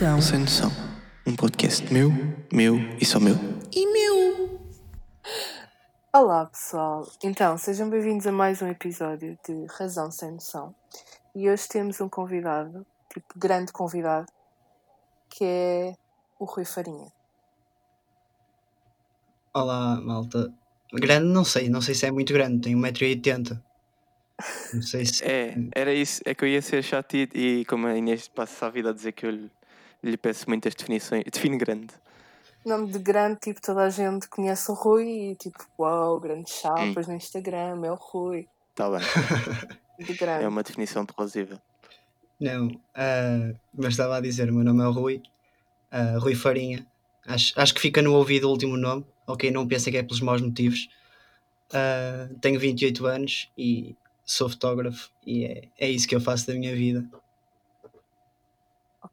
noção. Sem noção. Um podcast meu, meu e só meu. E meu! Olá pessoal, então sejam bem-vindos a mais um episódio de Razão Sem Noção e hoje temos um convidado, tipo grande convidado, que é o Rui Farinha. Olá, malta. Grande, não sei, não sei se é muito grande, tenho 1,80m. Não sei se. É, era isso. É que eu ia ser chato e, e como a Inês passa a vida a dizer que eu lhe, lhe peço muitas definições. Define grande. Nome de grande, tipo toda a gente conhece o Rui e tipo, uau, grande chapas no Instagram, é o Rui. Está bem. De grande. É uma definição plausível. Não, ah, mas estava a dizer, o meu nome é o Rui, ah, Rui Farinha. Acho, acho que fica no ouvido o último nome, ok? Não pensem que é pelos maus motivos. Ah, tenho 28 anos e sou fotógrafo e é, é isso que eu faço da minha vida.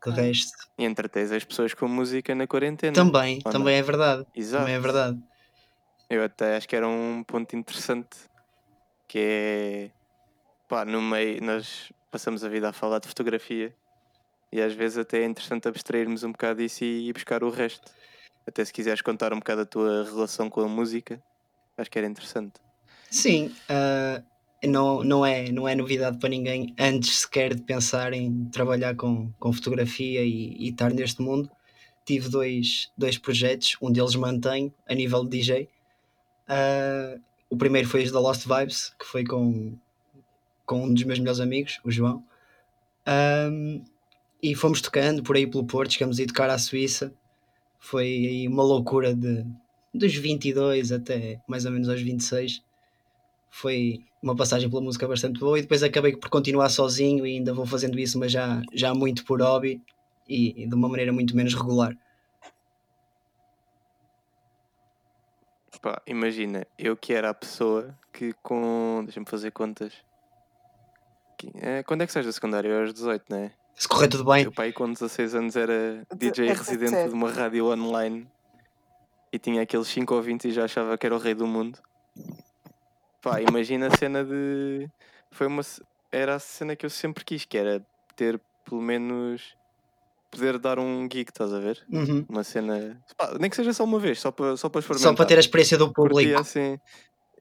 De resto, E entretens as pessoas com música na quarentena. também, também é verdade. Exato. Também é verdade. Eu até acho que era um ponto interessante que é pá, no meio nós passamos a vida a falar de fotografia e às vezes até é interessante abstrairmos um bocado disso e ir buscar o resto. Até se quiseres contar um bocado a tua relação com a música, acho que era interessante. Sim, ah, não, não, é, não é novidade para ninguém antes sequer de pensar em trabalhar com, com fotografia e, e estar neste mundo. Tive dois, dois projetos, um deles mantenho a nível de DJ. Ah, o primeiro foi os da Lost Vibes, que foi com, com um dos meus melhores amigos, o João. Ahm, e fomos tocando por aí pelo Porto, chegamos a ir tocar à Suíça. Foi aí uma loucura de, dos 22 até mais ou menos aos 26 foi uma passagem pela música bastante boa e depois acabei por continuar sozinho e ainda vou fazendo isso, mas já, já muito por hobby e, e de uma maneira muito menos regular. Pá, imagina, eu que era a pessoa que com. Deixa-me fazer contas. Que- é, quando é que sais da secundária? Eu aos 18, não é? Se correr tudo bem, Eu pai com 16 anos era DJ é residente 17. de uma rádio online e tinha aqueles 5 ouvintes e já achava que era o rei do mundo. Pá, imagina a cena de. Foi uma. Era a cena que eu sempre quis, que era ter pelo menos. poder dar um gig, estás a ver? uhum. Uma cena. Pá, nem que seja só uma vez, só para só para só experimentar. para ter a experiência do público. assim.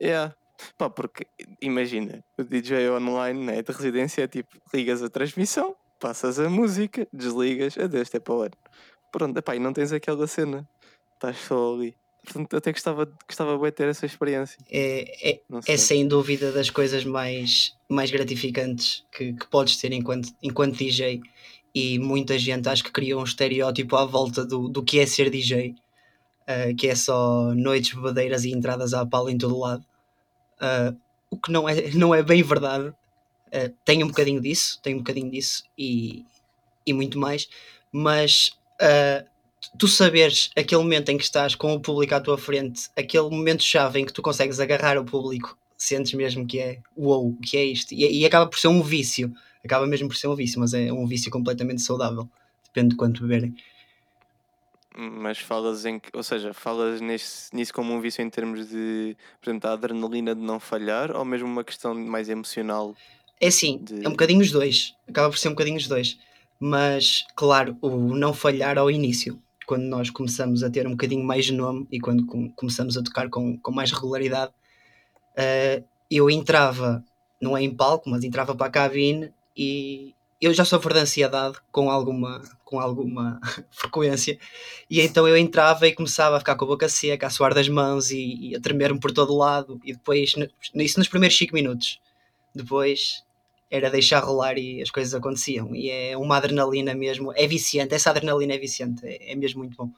Yeah. Pá, porque imagina, o DJ online né, de residência é tipo, ligas a transmissão, passas a música, desligas, adeus, até para o ano. Pronto, epá, e não tens aquela cena, estás só ali. Portanto, até gostava, gostava bem de ter essa experiência. É, é, é sem dúvida das coisas mais, mais gratificantes que, que podes ter enquanto, enquanto DJ. E muita gente acho que cria um estereótipo à volta do, do que é ser DJ, ah, que é só noites bebedeiras e entradas à pala em todo lado. Ah, o que não é, não é bem verdade. Ah, tem um bocadinho disso, tem um bocadinho disso e, e muito mais, mas ah, tu saberes aquele momento em que estás com o público à tua frente, aquele momento chave em que tu consegues agarrar o público, sentes mesmo que é uou, o que é isto, e, e acaba por ser um vício, acaba mesmo por ser um vício, mas é um vício completamente saudável, depende de quanto beberem. Mas falas em que, ou seja, falas nesse, nisso como um vício em termos de, por exemplo, a adrenalina de não falhar ou mesmo uma questão mais emocional? É assim, De- é um bocadinho os dois, acaba por ser um bocadinho os dois, mas claro, o não falhar ao início, quando nós começamos a ter um bocadinho mais nome e quando com- começamos a tocar com, com mais regularidade, eh, eu entrava, não é em palco, mas entrava para a cabine e eu já sofro de ansiedade com alguma, com alguma frequência, e então eu entrava e começava a ficar com a boca seca, a suar das mãos e, e a tremer-me por todo lado, e depois, isso nos primeiros 5 minutos, depois era deixar rolar e as coisas aconteciam, e é uma adrenalina mesmo, é viciante, essa adrenalina é viciante, é, é mesmo muito bom.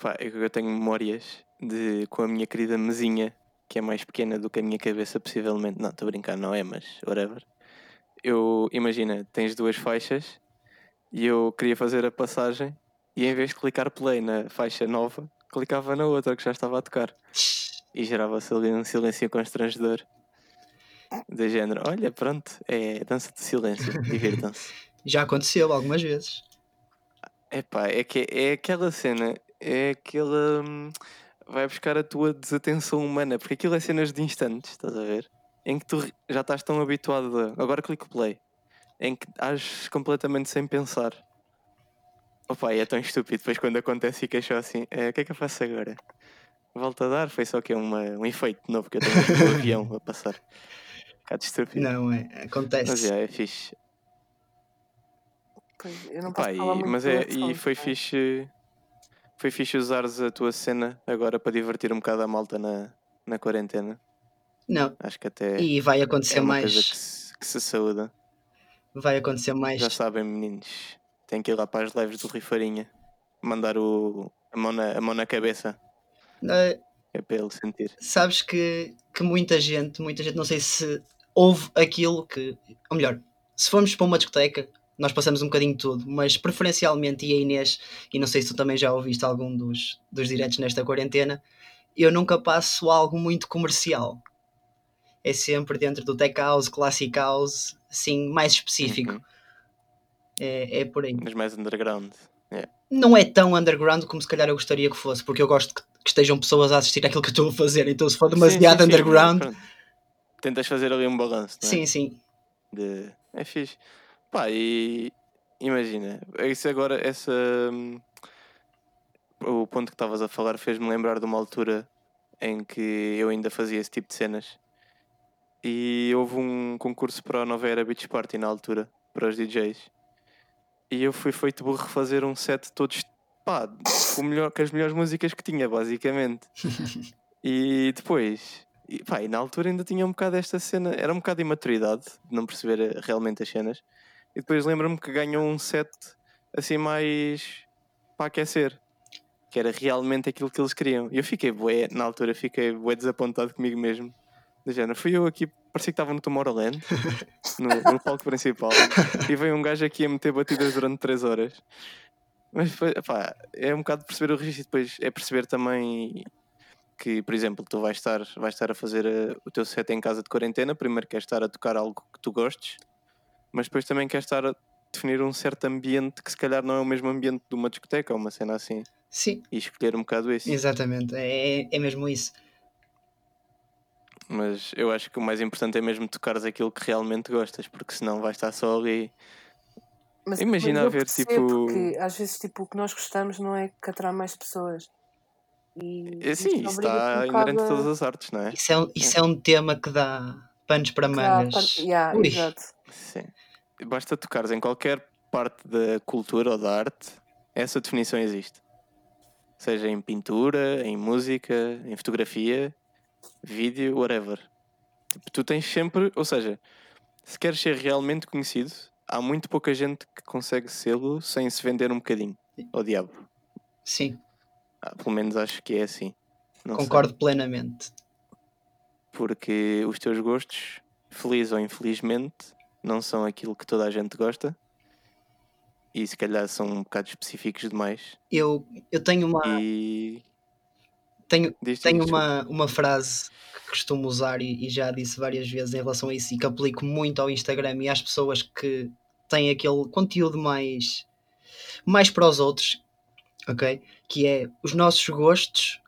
Pá, eu, eu tenho memórias de com a minha querida mesinha, que é mais pequena do que a minha cabeça, possivelmente. Não, estou a brincar, não é, mas whatever. Eu, imagina, tens duas faixas e eu queria fazer a passagem e em vez de clicar play na faixa nova, clicava na outra que já estava a tocar. E gerava-se ali um silêncio constrangedor. De género, olha, pronto, é dança de silêncio, divirtam-se. Já aconteceu algumas vezes. Epá, é que é aquela cena, é aquela. hum, vai buscar a tua desatenção humana, porque aquilo é cenas de instantes, estás a ver? Em que tu já estás tão habituado a. Agora clico play. Em que ages completamente sem pensar. Opa, é tão estúpido. Depois quando acontece fica só assim, "Eh, o que é que eu faço agora? Volto a dar? Foi só que é uma, um efeito novo que eu tenho no avião a passar. Bocado estúpido. Não, é, acontece. Mas é, é fixe. Pois, eu não posso Pá, falar e- muito mas é, e foi fixe. Foi fixe usares a tua cena agora para divertir um bocado a malta na, na quarentena. Não, Acho que até e vai acontecer é uma mais. coisa que se, que se saúda. Vai acontecer mais. Já sabem, meninos. Tem que ir lá para as lives do Rifarinha. Mandar o, a, mão na, a mão na cabeça. Eh, É para ele sentir. sabes que, que muita gente, muita gente, não sei se houve aquilo que. Ou melhor, se formos para uma discoteca, nós passamos um bocadinho de tudo, mas preferencialmente, e a Inês, e não sei se tu também já ouviste algum dos, dos diretos nesta quarentena, eu nunca passo algo muito comercial. É sempre dentro do tech house, classic house, assim, mais específico. Uhum. É, é por aí. Mas mais underground. Não é tão underground como se calhar eu gostaria que fosse, porque eu gosto que, que estejam pessoas a assistir àquilo que eu estou a fazer, então se for demasiado Sim, sim, sim, underground. pronto. Tentas fazer ali um balanço, é? Sim, sim. De... É fixe. Pá, e imagina, isso agora, essa. hum, O ponto que estavas a falar fez-me lembrar de uma altura em que eu ainda fazia esse tipo de cenas. E houve um concurso para a Nova Era Beach Party na altura, para os DJs. E eu fui feito burro refazer um set todos, pá, com, o melhor, com as melhores músicas que tinha, basicamente. e depois, e, pá, e na altura ainda tinha um bocado esta cena, era um bocado de imaturidade, de não perceber eh, realmente as cenas. E depois lembro-me que ganhou um set assim mais para aquecer, que era realmente aquilo que eles queriam. E eu fiquei bué, na altura fiquei bué desapontado comigo mesmo. Do género, fui eu aqui, parecia que estava no Tomorrowland, no, no palco principal, e veio um gajo aqui a meter batidas durante 3 horas. Mas foi, é um bocado perceber o registro e depois é perceber também que, por exemplo, tu vais estar, vais estar a fazer eh, o teu set em casa de quarentena, primeiro queres estar a tocar algo que tu gostes, mas depois também queres estar a definir um certo ambiente que se calhar não é o mesmo ambiente de uma discoteca ou uma cena assim, Sim, e escolher um bocado isso. exatamente. É, é mesmo isso. Mas eu acho que o mais importante é mesmo tocares aquilo que realmente gostas, porque senão vais estar só ali. Mas, Imagina mas eu haver, tipo- que às vezes tipo, o que nós gostamos não é que atrai mais pessoas. E É, sim, isso está um inerente a todas as artes, não é? Isso é, um- isso é um tema que dá panos para mangas. par- Yeah, exato. Sim. Basta tocares em qualquer parte da cultura ou da arte, essa definição existe. Seja em pintura, em música, em fotografia, vídeo, whatever. Tipo, tu tens sempre, ou seja, se queres ser realmente conhecido, há muito pouca gente que consegue sê-lo sem se vender um bocadinho ao diabo. Sim, Ah, pelo menos acho que é assim. Não sei. concordo plenamente. porque os teus gostos, feliz ou infelizmente, não são aquilo que toda a gente gosta e se calhar são um bocado específicos demais. Eu, eu tenho uma, E tenho, tenho uma, uma frase costumo usar e, e já disse várias vezes em relação a isso e que aplico muito ao Instagram e às pessoas que têm aquele conteúdo mais, mais para os outros, ok? Que é os nossos gostos,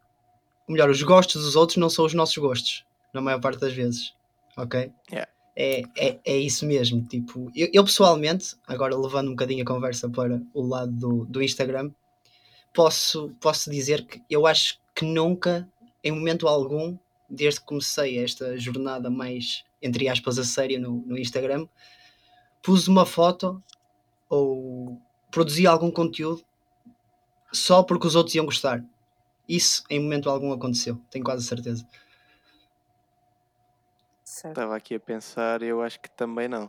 melhor, os gostos dos outros não são os nossos gostos, na maior parte das vezes, ok? Yeah. É, é, é isso mesmo, tipo, eu, eu pessoalmente, agora levando um bocadinho a conversa para o lado do, do Instagram, posso, posso dizer que eu acho que nunca, em momento algum, desde que comecei esta jornada mais, entre aspas, a sério no, no Instagram, pus uma foto ou produzi algum conteúdo só porque os outros iam gostar. Isso em momento algum aconteceu, tenho quase certeza. Certo. Estava aqui a pensar e eu acho que também não.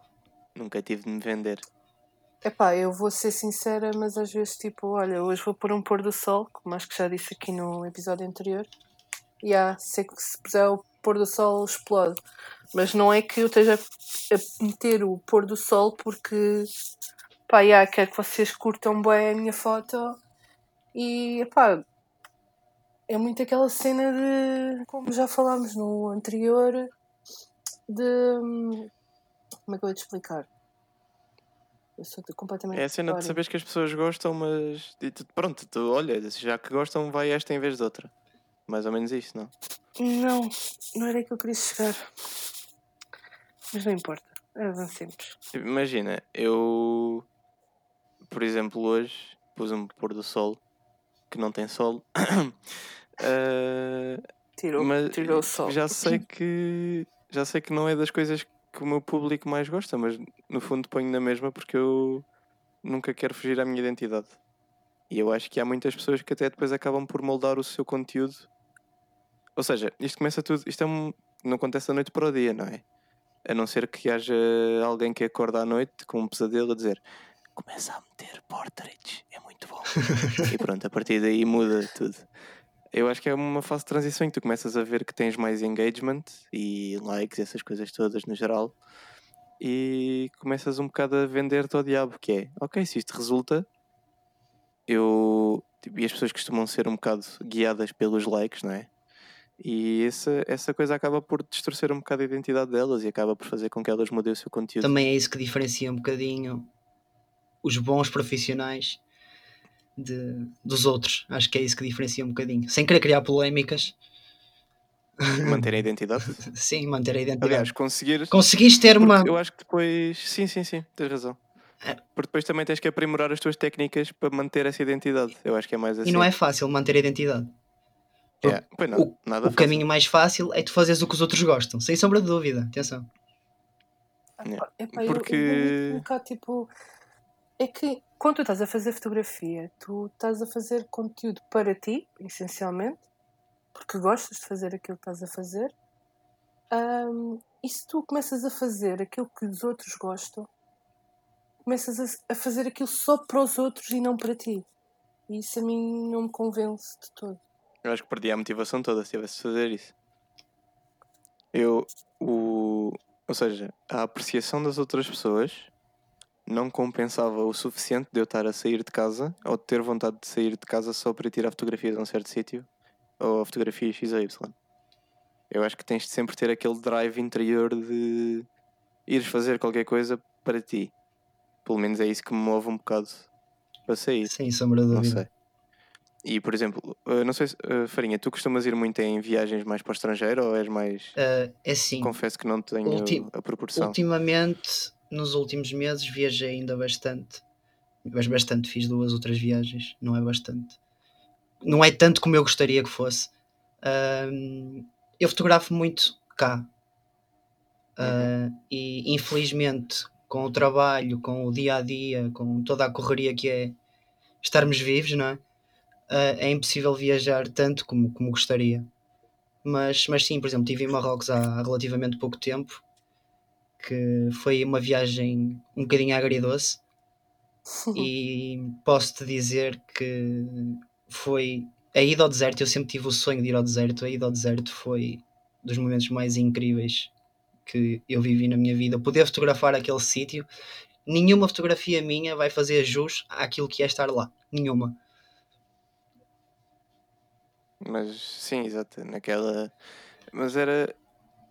Nunca tive de me vender. Epá, eu vou ser sincera, mas às vezes, tipo, olha, hoje vou pôr um pôr do sol, como acho que já disse aqui no episódio anterior. E yeah, sei que se puser o pôr do sol explode. Mas não é que eu esteja a meter o pôr do sol porque, pá, yeah, quero que vocês curtam bem a minha foto. E, epá, é muito aquela cena de, como já falámos no anterior, de. Como é que eu vou te explicar? Eu sou completamente. É a cena de saberes que as pessoas gostam, mas pronto, tu, olha, já que gostam, vai esta em vez de outra. Mais ou menos isso, não? Não, não era aí que eu queria chegar. Mas não importa. Avancemos. Imagina, eu, por exemplo, hoje pus um pôr do sol que não tem sol. uh, tirou, mas tirou o sol. já sei que já sei que não é das coisas que o meu público mais gosta, mas no fundo ponho na mesma porque eu nunca quero fugir à minha identidade. E eu acho que há muitas pessoas que até depois acabam por moldar o seu conteúdo. Ou seja, isto começa tudo, isto é um, não acontece da noite para o dia, não é? A não ser que haja alguém que acorda à noite com um pesadelo a dizer começa a meter portraits, é muito bom. e pronto, a partir daí muda tudo. Eu acho que é uma fase de transição em que tu começas a ver que tens mais engagement e likes, essas coisas todas no geral, e começas um bocado a vender-te ao diabo, que é, ok, se isto resulta, eu. Tipo, e as pessoas costumam ser um bocado guiadas pelos likes, não é? E essa, essa coisa acaba por distorcer um bocado a identidade delas e acaba por fazer com que elas mudem o seu conteúdo. Também é isso que diferencia um bocadinho os bons profissionais de, dos outros. Acho que é isso que diferencia um bocadinho. Sem querer criar polémicas. Manter a identidade? sim, manter a identidade. Aliás, conseguir. Conseguiste ter uma. Eu acho que depois. Sim, sim, sim, tens razão. É. Porque depois também tens que aprimorar as tuas técnicas para manter essa identidade. Eu acho que é mais assim. E não é fácil manter a identidade. É. Não, o, nada o caminho mais fácil é tu fazeres o que os outros gostam, sem sombra de dúvida. Atenção. É. Epá, Porque. Eu, eu, eu, tipo, é que quando tu estás a fazer fotografia, tu estás a fazer conteúdo para ti, essencialmente, porque gostas de fazer aquilo que estás a fazer. Um, e se tu começas a fazer aquilo que os outros gostam, começas a, a, fazer aquilo só para os outros e não para ti. E isso a mim não me convence de todo. Eu acho que perdi a motivação toda se tivesse de fazer isso. Eu, o, ou seja, a apreciação das outras pessoas não compensava o suficiente de eu estar a sair de casa ou de ter vontade de sair de casa só para tirar fotografias a um certo sítio ou a fotografia X ou Y. Eu acho que tens de sempre ter aquele drive interior de ires fazer qualquer coisa para ti. Pelo menos é isso que me move um bocado para sair. Sem sombra de dúvida. Não sei. E, por exemplo, eh, não sei se, uh, Farinha, tu costumas ir muito em viagens mais para o estrangeiro ou és mais. Uh, é sim. Confesso que não tenho a proporção. Ultimamente nos últimos meses viajei ainda bastante. Mas bastante, fiz duas outras viagens, não é bastante. Não é tanto como eu gostaria que fosse. Um, eu fotografo muito cá. Uh, e infelizmente, com o trabalho, com o dia a dia, com toda a correria que é estarmos vivos, não é? Uh, é impossível viajar tanto como, como gostaria. Mas, mas sim, por exemplo, estive em Marrocos há relativamente pouco tempo que foi uma viagem um bocadinho agridoce e posso-te dizer que foi a ida ao deserto, eu sempre tive o sonho de ir ao deserto, a ida ao deserto foi dos momentos mais incríveis que eu vivi na minha vida. Poder fotografar aquele sítio, nenhuma fotografia minha vai fazer jus àquilo que é estar lá. Nenhuma. Mas sim, exato. Naquela. Mas era.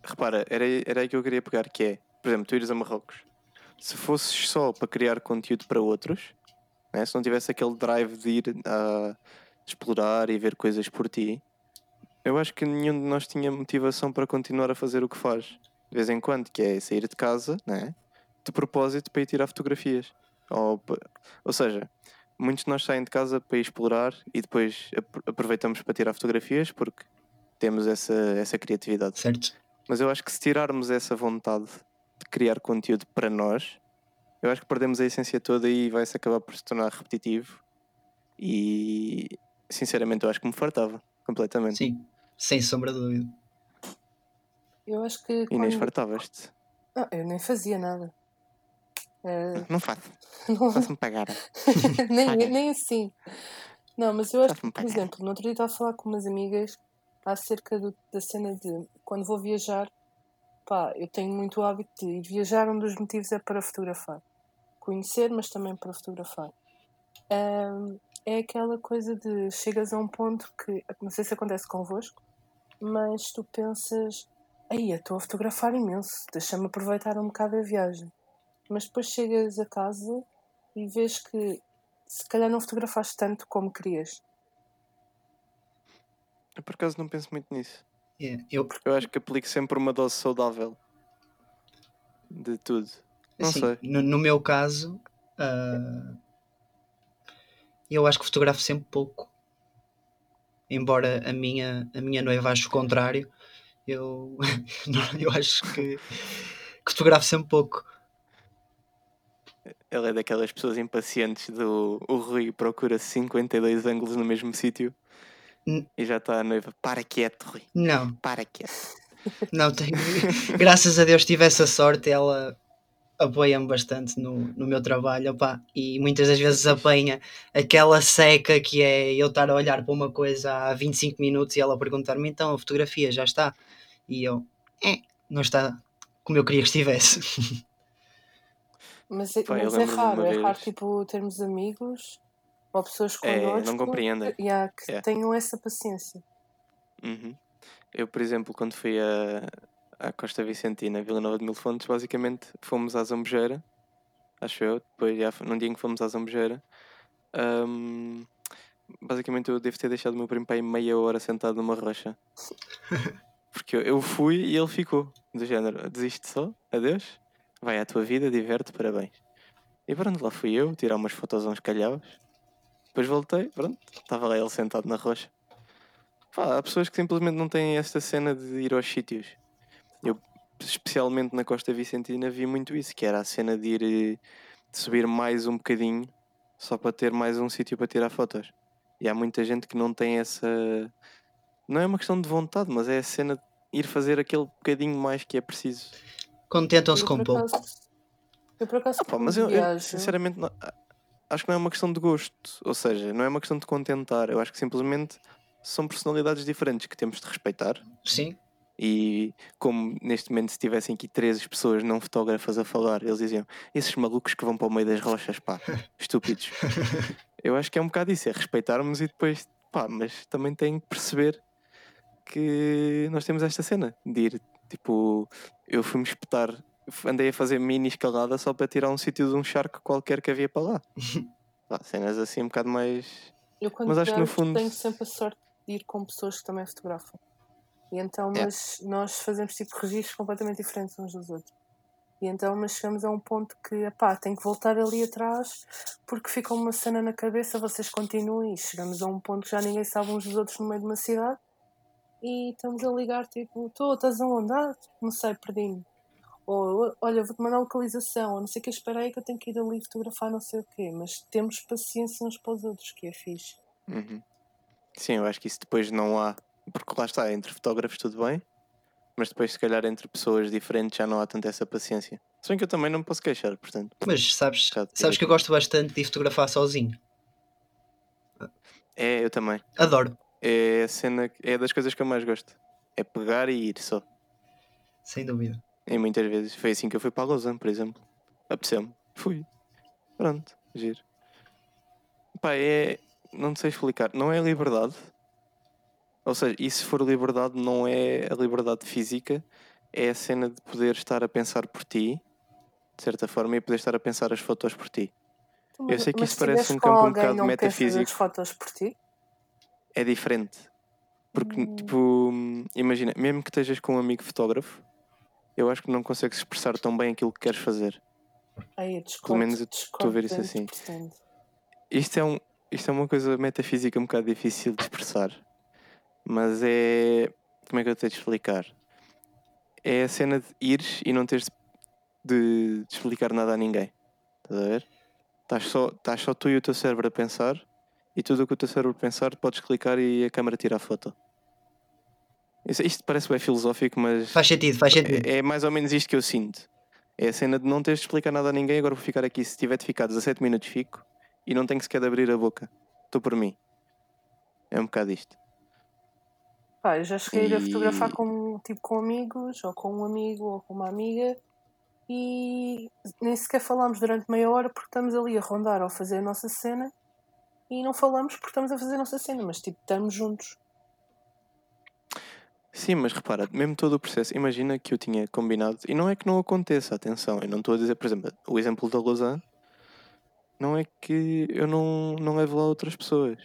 Repara, era, era aí que eu queria pegar, que é por exemplo, tu ires a Marrocos, se fosses só para criar conteúdo para outros, né? se não tivesse aquele drive de ir a explorar e ver coisas por ti, eu acho que nenhum de nós tinha motivação para continuar a fazer o que faz de vez em quando, que é sair de casa, né? de propósito para ir tirar fotografias. Ou, ou seja, muitos de nós saem de casa para explorar e depois aproveitamos para tirar fotografias porque temos essa, essa criatividade. Certo. Mas eu acho que se tirarmos essa vontade de criar conteúdo para nós, eu acho que perdemos a essência toda e vai-se acabar por se tornar repetitivo. E sinceramente eu acho que me fartava completamente. Sim, sem sombra de dúvida. Eu acho que. Quando... Inês, fartavas-te? Não, eu nem fazia nada. É... Não faço. Não faço-me pagar. nem, nem assim. Não, mas eu acho que, por exemplo, no outro dia estava a falar com umas amigas acerca do, da cena de quando vou viajar, pá, eu tenho muito hábito de ir viajar, um dos motivos é para fotografar. Conhecer, mas também para fotografar. Um, é aquela coisa de chegas a um ponto que, não sei se acontece convosco, mas tu pensas, aí eu estou a fotografar imenso, deixa-me aproveitar um bocado a viagem. Mas depois chegas a casa e vês que se calhar não fotografaste tanto como querias. Eu por acaso não penso muito nisso. Yeah, eu... eu acho que aplico sempre uma dose saudável de tudo. Não assim, sei. No, no, meu caso, uh, eu acho que fotografo sempre pouco. Embora a minha, a minha noiva ache o contrário, eu, eu acho que, que fotografo sempre pouco. Ela é daquelas pessoas impacientes do o Rui procura 52 ângulos no mesmo sítio N- e já está a noiva. Para quieto, Rui. Não, Para quieto. não tenho. Graças a Deus tive essa sorte, ela apoia-me bastante no, no meu trabalho opá, e muitas das vezes apanha aquela seca que é eu estar a olhar para uma coisa há 25 minutos e ela perguntar-me então a fotografia já está e eu é, não está como eu queria que estivesse Mas, é- Pá, mas é de raro, é raro tipo termos amigos ou pessoas É, connosco não compreendem. que, yeah, que É. tenham essa paciência. Uhum. Eu, por exemplo, quando fui a, à Costa Vicentina, Vila Nova de Mil Fontes, basicamente fomos à Zambujeira, acho eu, depois já, num dia em que fomos à Zambujeira, hum, basicamente eu devo ter deixado o meu primo aí meia hora sentado numa rocha. Porque eu, eu fui e ele ficou, do género, desiste só, adeus, vai à tua vida, diverte, parabéns. E pronto, lá fui eu, tirar umas fotos a uns calhaus, depois voltei, pronto, estava lá ele sentado na rocha. Pá, há pessoas que simplesmente não têm esta cena de ir aos sítios. Eu, especialmente na Costa Vicentina, vi muito isso, que era a cena de ir eh, de subir mais um bocadinho só para ter mais um sítio para tirar fotos. E há muita gente que não tem essa. Não é uma questão de vontade, mas é a cena de ir fazer aquele bocadinho mais que é preciso. Contentam-se Eu, com por pouco acaso, eu por acaso Ah, pá, mas eu, eu, sinceramente não- acho que não é uma questão de gosto, ou seja, não é uma questão de contentar. Eu acho que simplesmente são personalidades diferentes que temos de respeitar. sim, E como neste momento se tivessem aqui 13 pessoas não fotógrafas a falar, eles diziam: esses malucos que vão para o meio das rochas, pá, estúpidos. Eu acho que é um bocado isso, é respeitarmos e depois, pá, mas também tem que perceber que nós temos esta cena de ir, tipo, eu fui-me espetar, andei a fazer mini escalada só para tirar um sítio de um charco qualquer que havia para lá. Pá, cenas assim um bocado mais. eu quando mas acho que no fundo- tenho sempre a sorte de ir com pessoas que também fotografam. E então, É. mas nós fazemos tipo registros completamente diferentes uns dos outros. E então, mas chegamos a um ponto que, epá, tenho que voltar ali atrás porque fica uma cena na cabeça, vocês continuem e chegamos a um ponto que já ninguém sabe uns dos outros no meio de uma cidade e estamos a ligar, tipo, estou, estás aonde? Ah, não sei, perdi-me. Ou, olha, vou-te mandar a localização, ou não sei o que, espera aí que eu tenho que ir ali fotografar não sei o quê. Mas temos paciência uns para os outros, que é fixe. Uhum. Sim, eu acho que isso depois não há. Porque lá está, entre fotógrafos tudo bem, mas depois, se calhar, entre pessoas diferentes já não há tanta essa paciência. Se bem que eu também não me posso queixar, portanto. mas sabes, sabes que eu gosto bastante de fotografar sozinho É, eu também. adoro, É a cena, é das coisas que eu mais gosto. É pegar e ir só. sem dúvida E muitas vezes foi assim que eu fui para a Lausanne, por exemplo. Apeteceu-me. Fui. Pronto, giro. Pá, é. Não sei explicar. Não é liberdade. Ou seja, e se for liberdade, não é a liberdade física, é a cena de poder estar a pensar por ti, de certa forma, e poder estar a pensar as fotos por ti. Então, Eu sei que mas isso se parece um campo um bocado metafísico. as fotos por ti? É diferente. Porque, Hum. tipo, imagina, mesmo que estejas com um amigo fotógrafo, eu acho que não consegues expressar tão bem aquilo que queres fazer. Aí eu discordo, menos eu estou a ver isso assim. 200%. Isto é, um, isto é uma coisa metafísica um bocado difícil de expressar, mas é. Como é que eu tenho de explicar? É a cena de ires e não teres de, de explicar nada a ninguém. Estás a ver? Estás só, estás só tu e o teu cérebro a pensar, e tudo o que o teu cérebro pensar podes clicar e a câmera tira a foto. Isto, isto parece bem filosófico, mas faz sentido, faz sentido é, é mais ou menos isto que eu sinto. É a cena de não teres de explicar nada a ninguém, agora vou ficar aqui. Se tiver de ficar 17 minutos, fico e não tenho sequer de abrir a boca. Estou por mim. É um bocado isto. Pá, eu já cheguei a ir a E- fotografar com, tipo, com amigos, ou com um amigo, ou com uma amiga, e nem sequer falamos durante meia hora porque estamos ali a rondar ou fazer a nossa cena, e não falamos porque estamos a fazer a nossa cena, mas tipo, estamos juntos. Sim, mas repara, mesmo todo o processo, imagina que eu tinha combinado, e não é que não aconteça, atenção, eu não estou a dizer, por exemplo, o exemplo da Lausanne, não é que eu não, não levo lá outras pessoas,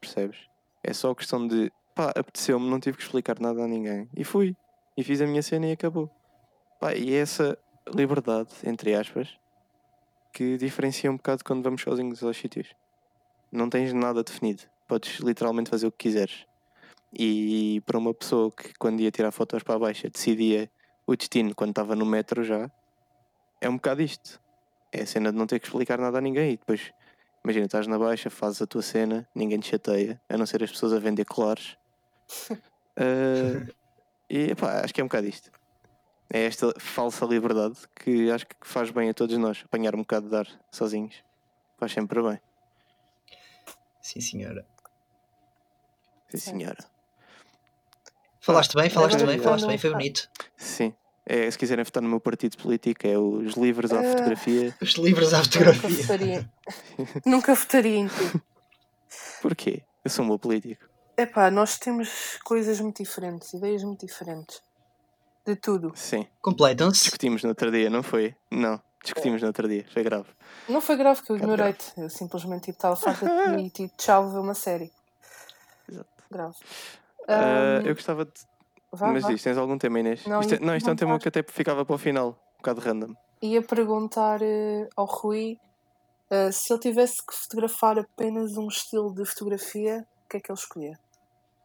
percebes? É só questão de, pá, apeteceu-me, não tive que explicar nada a ninguém, e fui, e fiz a minha cena e acabou. Pá, e é essa liberdade, entre aspas, que diferencia um bocado quando vamos sozinhos aos sítios. Não tens nada definido. Podes literalmente fazer o que quiseres. E para uma pessoa que quando ia tirar fotos para a baixa decidia o destino quando estava no metro já, é um bocado isto. É a cena de não ter que explicar nada a ninguém e depois, imagina, estás na baixa, fazes a tua cena, ninguém te chateia, a não ser as pessoas a vender colares. Uh, e pá, acho que é um bocado isto. É esta falsa liberdade que acho que faz bem a todos nós. Apanhar um bocado de dar sozinhos faz sempre bem. Sim, senhora. Sim, senhora. Falaste bem, falaste bem, falaste bem, foi bonito. Sim. É, se quiserem votar no meu partido político, é os livros à Ah. fotografia. Os livros à Nunca fotografia. votaria. Nunca votaria em ti. Porquê? Eu sou um bom político. Epá, nós temos coisas muito diferentes, ideias muito diferentes. De tudo. Sim. Completam-se. Discutimos no outro dia, não foi? Não. Discutimos no outro dia. Foi grave. Não foi grave que eu ignorei-te. Eu simplesmente tipo, estava farta de ti e tipo, tchau, ver uma série. Exato. Grave. Ah, Ahm, eu gostava de. vá, Mas vá. diz, tens algum tema, Inês? Não, isto, é, não, isto é um tema que até ficava para o final. Um bocado random. Ia perguntar eh, ao Rui eh, se ele tivesse que fotografar apenas um estilo de fotografia, o que é que ele escolhia?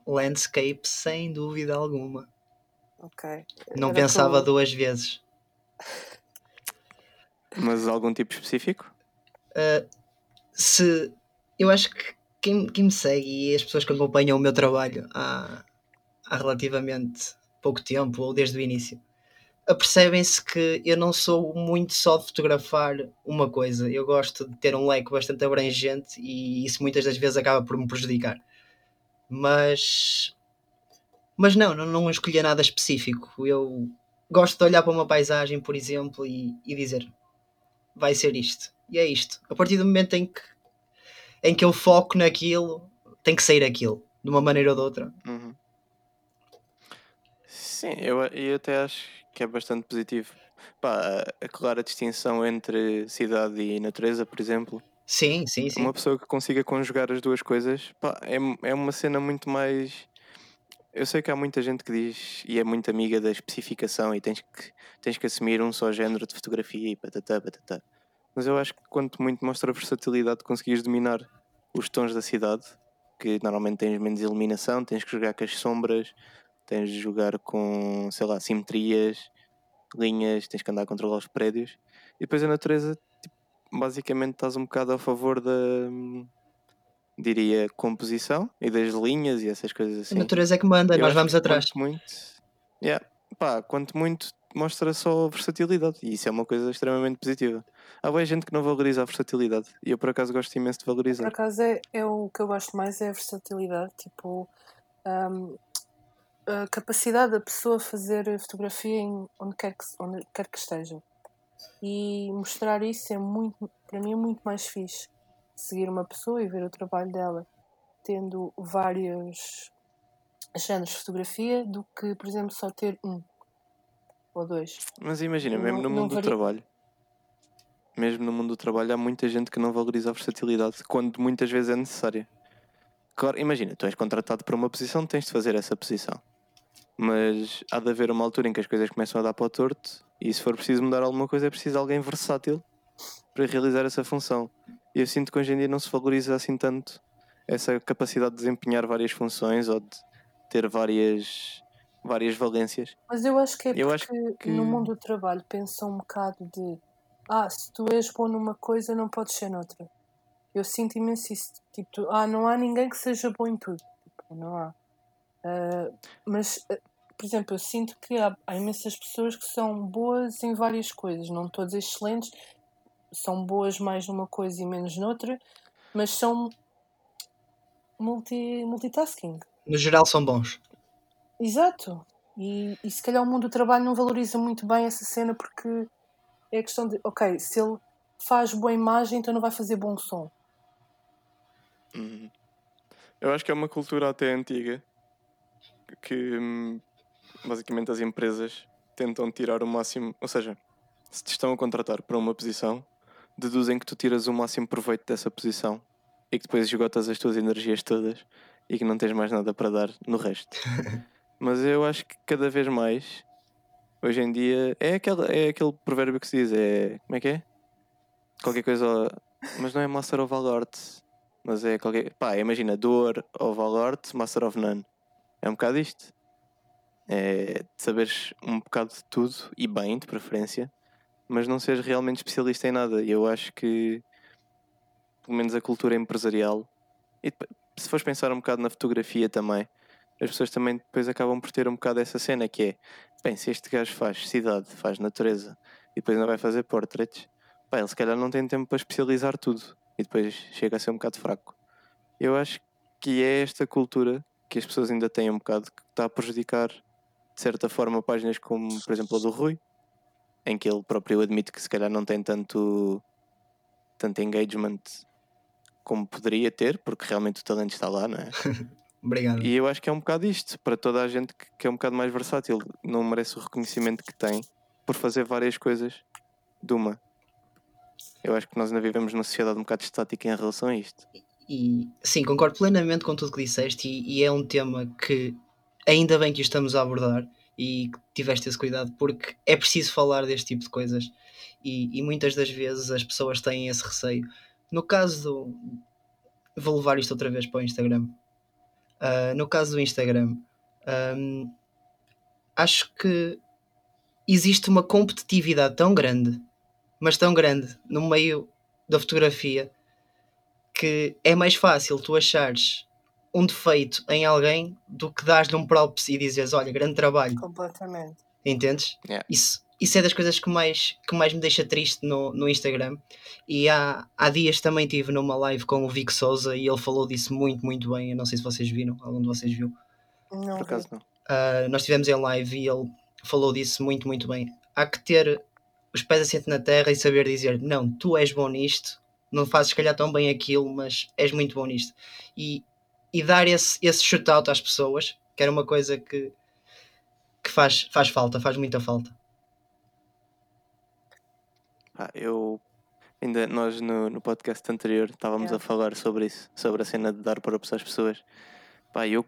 Landscape, sem dúvida alguma. Ok. Não Era pensava tu- duas vezes. Mas algum tipo específico? Uh, se eu acho que quem, quem me segue e as pessoas que acompanham o meu trabalho há, há relativamente pouco tempo ou desde o início apercebem-se que eu não sou muito só de fotografar uma coisa. Eu gosto de ter um leque bastante abrangente e isso muitas das vezes acaba por me prejudicar. Mas mas não, não, não escolhi nada específico. Eu gosto de olhar para uma paisagem, por exemplo, e, e dizer vai ser isto. E é isto. A partir do momento em que, em que eu foco naquilo, tem que sair aquilo, de uma maneira ou de outra. Uhum. Sim, eu, eu até acho que é bastante positivo. Pá, a clara distinção entre cidade e natureza, por exemplo. Sim, sim, sim. Uma pessoa que consiga conjugar as duas coisas, pá, é, é uma cena muito mais. Eu sei que há muita gente que diz e é muito amiga da especificação e tens que, tens que assumir um só género de fotografia e patatá, patatá. Mas eu acho que quanto muito mostra a versatilidade de conseguires dominar os tons da cidade, que normalmente tens menos iluminação, tens que jogar com as sombras, tens de jogar com, sei lá, simetrias, linhas, tens que andar a controlar os prédios. E depois a natureza, tipo, basicamente estás um bocado a favor da, diria, composição e das linhas e essas coisas A assim. natureza é que manda, Eu nós vamos atrás. Quanto muito, yeah, pá, quanto muito mostra só versatilidade e isso é uma coisa extremamente positiva. Há boa gente que não valoriza a versatilidade e eu por acaso gosto imenso de Por valorizar. acaso é, é o que eu gosto mais é a versatilidade, tipo hum, a capacidade da pessoa fazer fotografia em onde quer que, onde quer que esteja. E mostrar isso é muito, para mim é muito mais fixe. Seguir uma pessoa e ver o trabalho dela tendo vários géneros de fotografia do que, por exemplo, só ter um ou dois. Mas imagina, Não- mesmo no mundo do trabalho, mesmo no mundo do trabalho há muita gente que não valoriza a versatilidade quando muitas vezes é necessária. Claro, imagina, tu és contratado para uma posição, tens de fazer essa posição. Mas há de haver uma altura em que as coisas começam a dar para o torto e se for preciso mudar alguma coisa é preciso alguém versátil para realizar essa função. E eu sinto que hoje em dia não se valoriza assim tanto essa capacidade de desempenhar várias funções ou de ter várias, várias valências. Mas eu acho que é Eu porque que- no mundo do trabalho pensam um bocado de ah, se tu és bom numa coisa não podes ser noutra. Eu sinto imenso isso. Tipo, tu- ah, não há ninguém que seja bom em tudo. Tipo, não há. Ah, mas, ah, por exemplo, eu sinto que há, há imensas pessoas que são boas em várias coisas, não todas excelentes, são boas mais numa coisa e menos noutra, mas são multi, multitasking. No geral são bons. Exato. E, e se calhar o mundo do trabalho não valoriza muito bem essa cena porque é a questão de, ok, se ele faz boa imagem, então não vai fazer bom som. Uhum. Eu acho que é uma cultura até antiga que hum, basicamente as empresas tentam tirar o máximo, ou seja, se te estão a contratar para uma posição, deduzem que tu tiras o máximo proveito dessa posição e que depois esgotas as tuas energias todas e que não tens mais nada para dar no resto. Mas eu acho que cada vez mais, hoje em dia, é, aquela, é aquele provérbio que se diz, é. Como é que é? Qualquer coisa. Mas não é Master of All Arts. Mas é qualquer. Pá, imagina, Dor, Overlord, Master of None. É um bocado isto. É de saberes um bocado de tudo e bem, de preferência, mas não seres realmente especialista em nada. E eu acho que, pelo menos a cultura empresarial, e se fores pensar um bocado na fotografia também, as pessoas também depois acabam por ter um bocado essa cena que é, bem, se este gajo faz cidade, faz natureza e depois não vai fazer portraits, pá, ele se calhar não tem tempo para especializar tudo e depois chega a ser um bocado fraco. Eu acho que é esta cultura que as pessoas ainda têm um bocado que está a prejudicar de certa forma páginas como por exemplo a do Rui, em que ele próprio admite que se calhar não tem tanto tanto engagement como poderia ter, porque realmente o talento está lá, não é? Obrigado. E eu acho que é um bocado isto, para toda a gente que, é um bocado mais versátil, não merece o reconhecimento que tem por fazer várias coisas de uma. Eu acho que nós ainda vivemos numa sociedade um bocado estática em relação a isto. E sim, concordo plenamente com tudo que disseste, e, e é um tema que ainda bem que o estamos a abordar e tiveste esse cuidado, porque é preciso falar deste tipo de coisas e, e muitas das vezes as pessoas têm esse receio. No caso do. Vou levar isto outra vez para o Instagram. Uh, no caso do Instagram, um, acho que existe uma competitividade tão grande, mas tão grande, no meio da fotografia, que é mais fácil tu achares um defeito em alguém do que dares-lhe um props e dizes, olha, grande trabalho. Completamente. Entendes? Yeah. Isso, isso é das coisas que mais, que mais me deixa triste no, no Instagram. E há, há dias também tive numa live com o Vic Souza e ele falou disso muito, muito bem. Eu não sei se vocês viram, algum de vocês viu. Não Por acaso não. Uh, nós estivemos em live e ele falou disso muito, muito bem. Há que ter os pés assentes na terra e saber dizer: não, tu és bom nisto, não fazes se calhar tão bem aquilo, mas és muito bom nisto. E, e dar esse, esse shootout às pessoas, que era uma coisa que, que faz, faz falta, faz muita falta. Pá, eu ainda nós no, no podcast anterior estávamos Yeah. a falar sobre isso, sobre a cena de dar para às pessoas. Pá, eu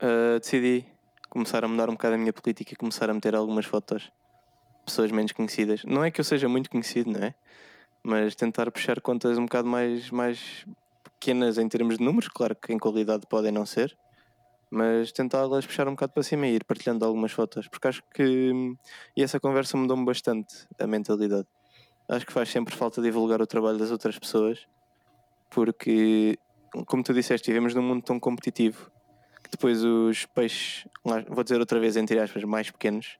ah, decidi começar a mudar um bocado a minha política e começar a meter algumas fotos de pessoas menos conhecidas. Não é que eu seja muito conhecido, não é? Mas tentar puxar contas um bocado mais, mais pequenas em termos de números, claro que em qualidade podem não ser, mas tentá-las puxar um bocado para cima e ir partilhando algumas fotos, porque acho que hum, e essa conversa mudou-me bastante a mentalidade. Acho que faz sempre falta divulgar o trabalho das outras pessoas, porque, como tu disseste, vivemos num mundo tão competitivo que depois os peixes, vou dizer outra vez, entre aspas, mais pequenos,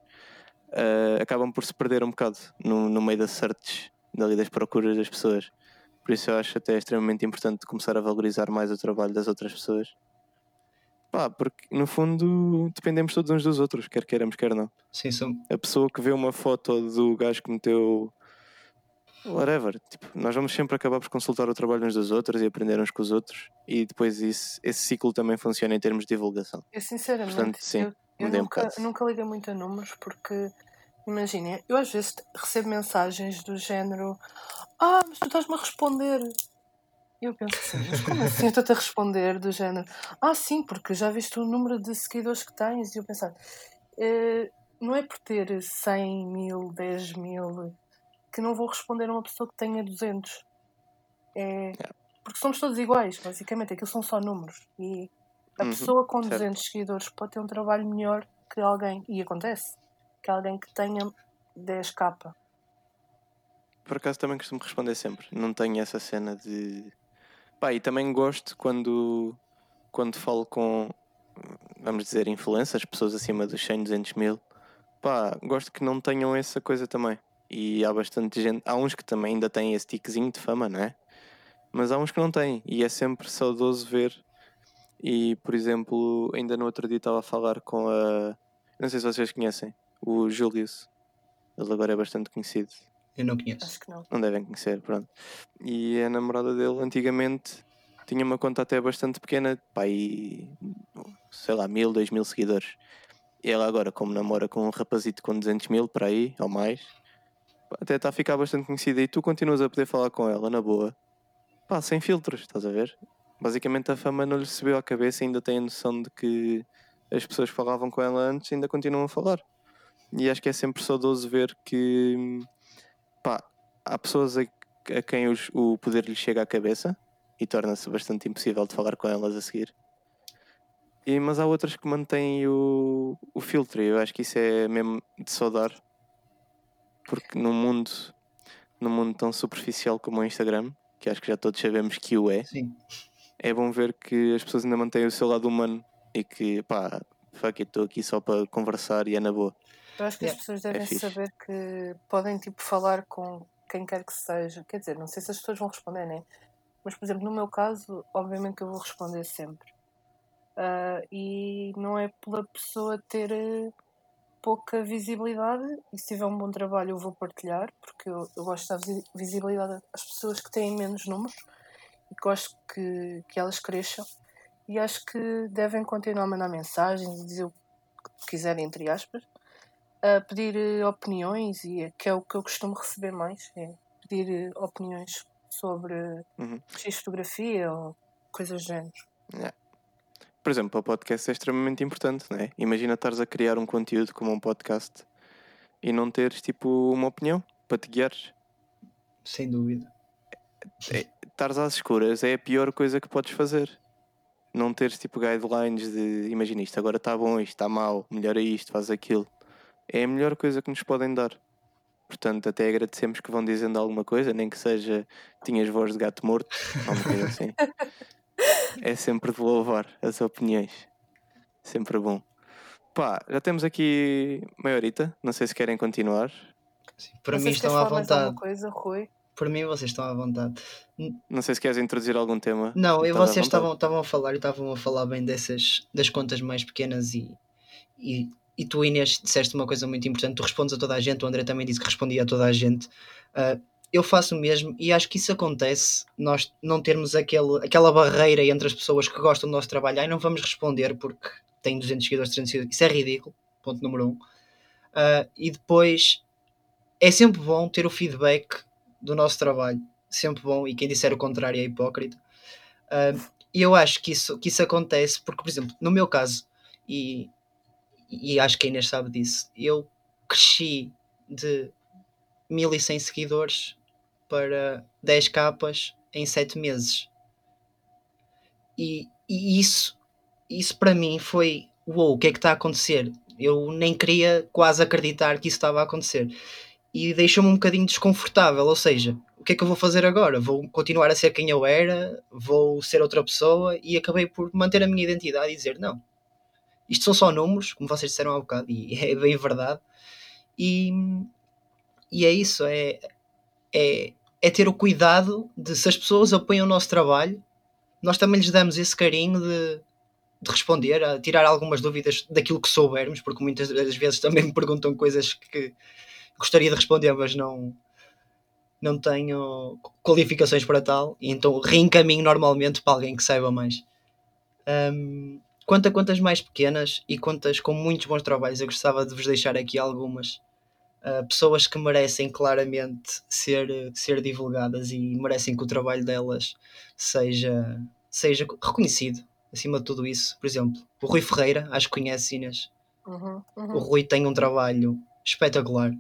ah, acabam por se perder um bocado no, no meio das searches, dali das procuras das pessoas. Por isso eu acho até extremamente importante começar a valorizar mais o trabalho das outras pessoas. Pá, porque no fundo dependemos todos uns dos outros, quer queiramos, quer não Sim, são, a pessoa que vê uma foto do gajo que meteu whatever, tipo, nós vamos sempre acabar por consultar o trabalho uns dos outros e aprender uns com os outros e depois isso, esse ciclo também funciona em termos de divulgação. Eu sinceramente, Portanto, sim, eu, eu mudei um nunca, bocado. nunca ligo muito a números porque, imaginem, eu às vezes recebo mensagens do género Ah, mas tu estás-me a responder. E eu penso assim, mas como assim eu estou-te a responder do género? Ah, sim, porque já viste o número de seguidores que tens? E eu pensar, "Eh, não é por ter 100 mil, 10 mil que não vou responder a uma pessoa que tenha 200. É, porque somos todos iguais, basicamente, aquilo são só números. E a Uhum, pessoa com certo. 200 seguidores pode ter um trabalho melhor que alguém, e acontece, que alguém que tenha 10k. Por acaso também costumo responder sempre, não tenho essa cena de. Pá, e também gosto quando, quando falo com, vamos dizer, influencers, pessoas acima dos 100, 200 mil. Pá, gosto que não tenham essa coisa também. E há bastante gente, há uns que também ainda têm esse tiquezinho de fama, não é? Mas há uns que não têm, e é sempre saudoso ver. E, por exemplo, ainda no outro dia estava a falar com a. Não sei se vocês conhecem, o Julius. Ele agora é bastante conhecido eu não conheço. Acho que não. não devem conhecer, pronto. E a namorada dele antigamente tinha uma conta até bastante pequena, pá, e sei lá, mil, dois mil seguidores. E ela agora, como namora com um rapazito com 200 mil, para aí, ou mais, até está a ficar bastante conhecida. E tu continuas a poder falar com ela, na boa, pá, sem filtros, estás a ver? Basicamente a fama não lhe subiu à cabeça e ainda tem a noção de que as pessoas que falavam com ela antes ainda continuam a falar. E acho que é sempre saudoso ver que pá, há pessoas a, a quem os- o poder lhe chega à cabeça e torna-se bastante impossível de falar com elas a seguir. E, mas há outras que mantêm o, o filtro, e eu acho que isso é mesmo de saudar, porque num mundo, num mundo tão superficial como o Instagram, que acho que já todos sabemos que o é, Sim. é bom ver que as pessoas ainda mantêm o seu lado humano e que, pá, fuck it, estou aqui só para conversar e é na boa. Eu acho que as Yeah, pessoas devem fixe. saber que podem tipo falar com quem quer que seja. Quer dizer, não sei se as pessoas vão responder, né? Mas, por exemplo, no meu caso, obviamente que eu vou responder sempre. Ah, e não é pela pessoa ter eh, pouca visibilidade e se tiver um bom trabalho eu vou partilhar, porque eu, eu gosto de dar visi- visibilidade às pessoas que têm menos números e gosto que, que elas cresçam. E acho que devem continuar a mandar mensagens e dizer o que quiserem, entre aspas a pedir eh, opiniões e é- que é o que eu costumo receber mais, é pedir eh, opiniões sobre Uhum. X fotografia ou coisas do género. Por exemplo, o podcast é extremamente importante, não é? Imagina estares a criar um conteúdo como um podcast e não teres tipo uma opinião para te guiares. Sem dúvida. Estares às escuras é a pior coisa que podes fazer. Não teres tipo guidelines de imagina isto, agora está bom, isto está mau, melhora isto, faz aquilo. É a melhor coisa que nos podem dar. Portanto, até agradecemos que vão dizendo alguma coisa, nem que seja tinhas voz de gato morto, coisa assim. é sempre de louvar as opiniões. Sempre bom. Pá, já temos aqui meia horita, não sei se querem continuar. Sim, Para não mim estão à vontade. alguma coisa, Rui. Para mim vocês estão à vontade. Não sei se queres introduzir algum tema. Não, e à vocês estavam, estavam a falar e estavam a falar bem dessas das contas mais pequenas e, e, e tu Inês disseste uma coisa muito importante, tu respondes a toda a gente, o André também disse que respondia a toda a gente. Ah, eu faço o mesmo e acho que isso acontece, nós não termos aquele, aquela barreira entre as pessoas que gostam do nosso trabalho, ai não vamos responder porque tem 200 seguidores, 300 seguidores, isso é ridículo, ponto número um. Ah, e depois é sempre bom ter o feedback do nosso trabalho, sempre bom, e quem disser o contrário é hipócrita. Ah, E eu acho que isso, que isso acontece porque, por exemplo, no meu caso, e, e acho que a Inês sabe disso, eu cresci de 1100 seguidores para 10 capas em 7 meses. E, e isso, isso para mim foi: uou, o que é que está a acontecer? Eu nem queria quase acreditar que isso estava a acontecer. E deixou-me um bocadinho desconfortável. Ou seja, o que é que eu vou fazer agora? Vou continuar a ser quem eu era? Vou ser outra pessoa? E acabei por manter a minha identidade e dizer: não, isto são só números, como vocês disseram há bocado, e é bem verdade. E, e é isso: é, é, é ter o cuidado de se as pessoas apoiam o nosso trabalho, nós também lhes damos esse carinho de, de responder, a tirar algumas dúvidas daquilo que soubermos, porque muitas das vezes também me perguntam coisas que gostaria de responder, mas não, não tenho qualificações para tal, e então reencaminho normalmente para alguém que saiba mais. Hum, quanto a contas mais pequenas e contas com muitos bons trabalhos, eu gostava de vos deixar aqui algumas. Uh, pessoas que merecem claramente ser, ser divulgadas e merecem que o trabalho delas seja, seja reconhecido acima de tudo isso. Por exemplo, o Rui Ferreira, acho que conhece Inês. Uhum, O uhum. Rui tem um trabalho espetacular.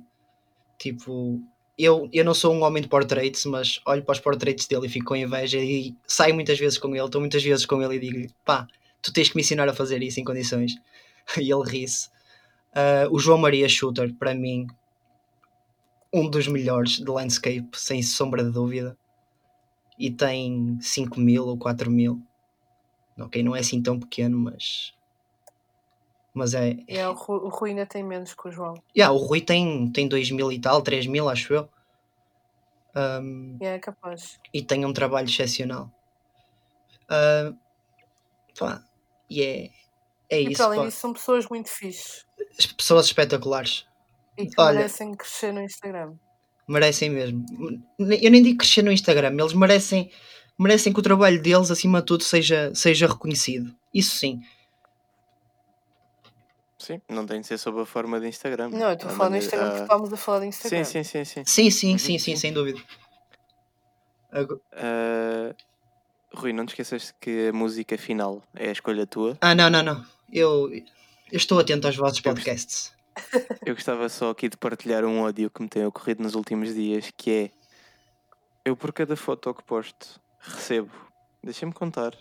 Tipo, eu, eu não sou um homem de portraits, mas olho para os portraits dele e fico com inveja e saio muitas vezes com ele, estou muitas vezes com ele e digo pá, tu tens que me ensinar a fazer isso em condições. E ele ri-se. Ah, o João Maria Shooter, para mim, um dos melhores de landscape, sem sombra de dúvida. E tem 5 mil ou 4 mil. Ok, não é assim tão pequeno, mas. Mas é, é, o, Rui, o Rui ainda tem menos que o João. Yeah, o Rui tem, tem 2 mil e tal, 3 mil, acho eu. Um, é capaz. e tem um trabalho excepcional. Ah, pá, e é, é E isso. além disso, são pessoas muito fixes As Pessoas espetaculares. e que Olha. merecem crescer no Instagram. Merecem mesmo. Eu nem digo crescer no Instagram, eles merecem, merecem que o trabalho deles, acima de tudo, seja, seja reconhecido. Isso sim. Sim, não tem de ser sob a forma de Instagram. Não, eu estou a falar no Instagram porque estamos a falar do Instagram. Sim, sim, sim, sim. Sim, sim, sim, sim, sim. sem dúvida. Rui, não te esqueças que a música final é a escolha tua. Ah, não, não, não. Eu, eu estou atento aos vossos podcasts. Eu gostava só aqui de partilhar um ódio que me tem ocorrido nos últimos dias, que é eu por cada foto que posto recebo deixem-me contar,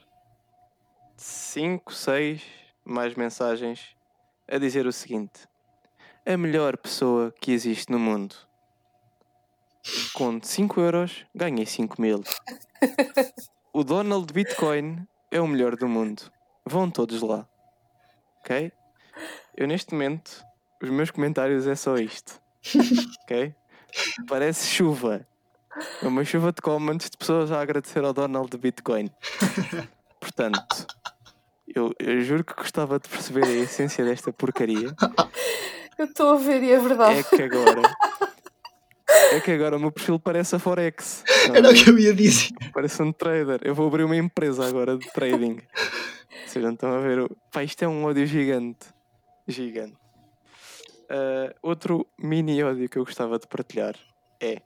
5, 6 mais mensagens a dizer o seguinte: a melhor pessoa que existe no mundo. Com 5 euros, ganhei 5 mil. O Donald Bitcoin é o melhor do mundo. Vão todos lá. Ok? Eu neste momento, os meus comentários é só isto. Ok? Parece chuva. É uma chuva de comments de pessoas a agradecer ao Donald Bitcoin. Portanto, eu, eu juro que gostava de perceber a essência desta porcaria. Eu estou a ver e é verdade. É que agora. É que agora o meu perfil parece a Forex. Era o que eu ia dizer. Parece um trader. Eu vou abrir uma empresa agora de trading. Vocês não estão a ver. o- Pá, isto é um ódio gigante. Gigante. Ah, outro mini ódio que eu gostava de partilhar é.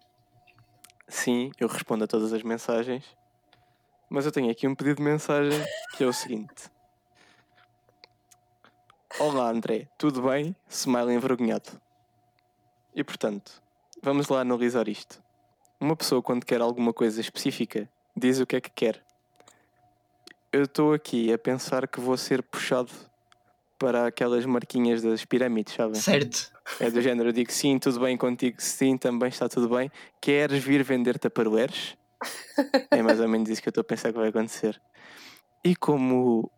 Sim, eu respondo a todas as mensagens. Mas eu tenho aqui um pedido de mensagem que é o seguinte. Olá André, tudo bem? Smile envergonhado. E portanto, vamos lá analisar isto. Uma pessoa, quando quer alguma coisa específica, diz o que é que quer. Eu estou aqui a pensar que vou ser puxado para aquelas marquinhas das pirâmides, sabem? Certo. É do género, eu digo sim, tudo bem contigo, sim, também está tudo bem. Queres vir vender taparoeiros? É mais ou menos isso que eu estou a pensar que vai acontecer. E como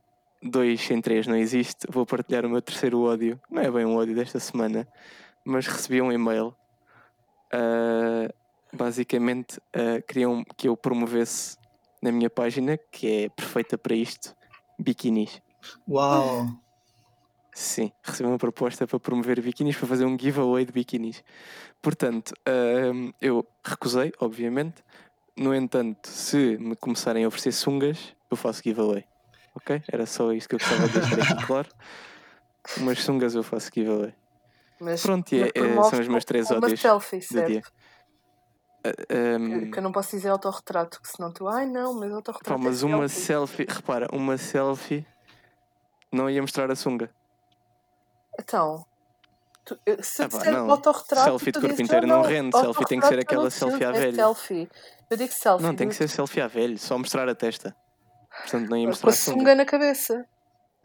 2 sem 3 não existe, vou partilhar o meu terceiro ódio. Não é bem um ódio desta semana, mas recebi um e-mail. Ah, basicamente, ah, queriam que eu promovesse na minha página, que é perfeita para isto, biquinis. Uau. Sim, recebi uma proposta para promover biquinis, para fazer um giveaway de biquinis. Portanto, hum, eu recusei, obviamente. No entanto, se me começarem a oferecer sungas, eu faço giveaway. Ok? Era só isto que eu gostava de deixar aqui claro. Umas sungas eu faço giveaway. Mas, Pronto, é- é- são os meus três uma ódios selfie, do certo? dia. Ah, hum, Que eu não posso dizer autorretrato, que senão tu, ai não, mas pá, autorretrato. mas é uma selfie. selfie, repara, uma selfie não ia mostrar a sunga. Então, tu, eu- se Ah pá, disser não. autorretrato. Selfie de corpo dizes, inteiro "Ah, não rende, selfie tem que ser autorretrato aquela não selfie à é velha." selfie. Eu digo selfie. Não, tem que ser selfie à velho, só mostrar a testa. Portanto, não ia Com mostrar a a sunga. sunga na cabeça.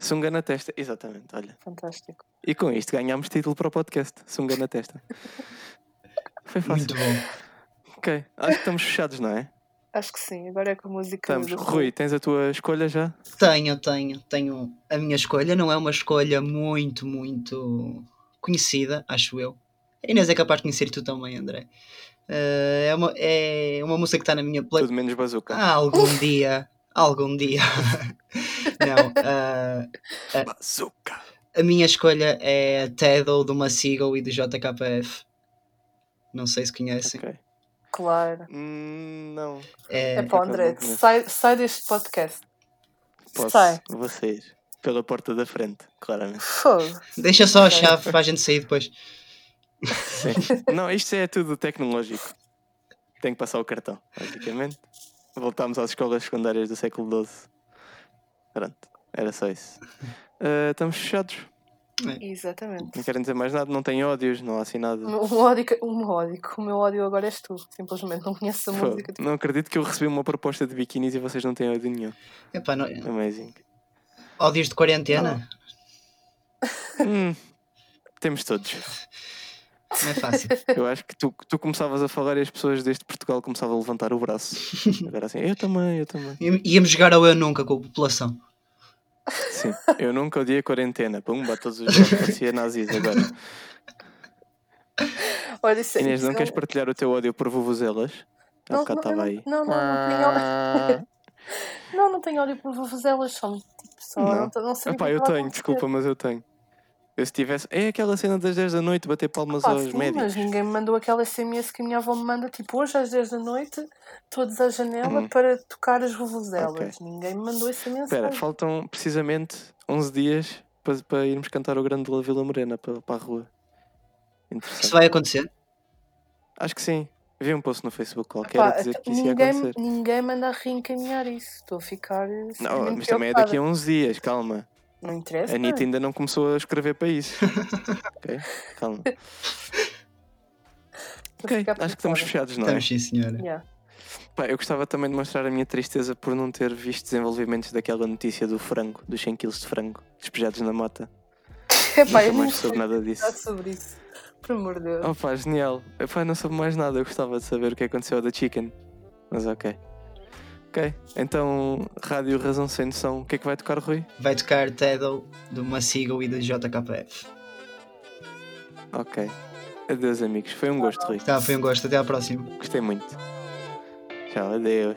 Sunga na testa, exatamente, olha. Fantástico. E com isto ganhámos título para o podcast. Sunga na testa. Foi fácil. Muito bom. Ok, acho que estamos fechados, não é? Acho que sim. Agora é com a música. Estamos. Rui, tens a tua escolha já? Tenho, tenho, tenho. A minha escolha não é uma escolha muito, muito conhecida, acho eu. A Inês é capaz de conhecer tu também, André. Eh, é, uma, é uma música que está na minha play. Tudo menos bazuca. Ah, algum dia, algum dia. não, Bazuca! a minha escolha é Teddle, do Massigo e do JKF. Não sei se conhecem. Ok. Claro. Hum, não. É, É para André, sai, sai deste podcast. Posso. Sai. Vocês. Pela porta da frente, claramente. Fogo. Deixa só a chave para a gente sair depois. Sim. não, isto é tudo tecnológico. Tem que passar o cartão, basicamente. Voltámos às escolas secundárias do século XII. Pronto, era só isso. Ah, estamos fechados. Exatamente. Não querem dizer mais nada, não tem ódios, não há assim nada. Um ódio, um ódio. O meu ódio agora és tu. Simplesmente não conheces a Pô, música. tipo, não acredito que eu recebi uma proposta de biquinis e vocês não têm ódio nenhum. Epá, não, Amazing. ódios de quarentena? Hum, temos todos. Não é fácil. Eu acho que tu, tu começavas a falar e as pessoas deste Portugal começavam a levantar o braço. Agora assim, eu também, eu também. Í- Íamos jogar ao Eu Nunca com a população. Sim, eu nunca odiei a quarentena. Pumba, todos os jogos parecia nazis agora. Olha, isso é- Inês, não queres partilhar o teu ódio por vuvuzelas? Há Não, bocado não, estava não, aí. não, não, não tenho ódio. Não, não tenho ódio por vuvuzelas, são tipo só. Não. Não, não, sei Epá, eu tenho, acontecer. desculpa, mas eu tenho. Eu se tivesse. É aquela cena das 10 da noite, bater palmas Pá, aos sim, médicos. mas ninguém me mandou aquela SMS que a minha avó me manda, tipo, hoje às 10 da noite, todos à janela Uhum. para tocar as vuvuzelas. Ok. Ninguém me mandou essa mensagem. Espera, faltam precisamente 11 dias para, para irmos cantar o Grande da Vila Morena para, para a rua. Isso vai acontecer? Acho que sim. Vi um post no Facebook qualquer Pá, a dizer que isso ia ninguém, acontecer. ninguém manda a reencaminhar isso. Estou a ficar. Não, mas também é daqui a 11 dias, calma. Não interessa. A Anitta ainda não começou a escrever para isso. ok? Calma. Ok, acho que estamos fechados, não é? Estamos sim, senhora. Yeah. Pá, eu gostava também de mostrar a minha tristeza por não ter visto desenvolvimentos daquela notícia do frango, dos 100 kg de frango despejados na mota. Epá, Nunca eu não mais soube nada disso. nada sobre isso. Por amor de Deus. Oh pá, genial. Epá, não soube mais nada, eu gostava de saber o que aconteceu da Chicken. Mas ok. Ok, então Rádio Razão Sem Noção, o que é que vai tocar, Rui? Vai tocar Teddle do Massigo e do JKF. Ok. Adeus, amigos. Foi um gosto, Rui. Tá, foi um gosto. Até à próxima. Gostei muito. Tchau, adeus.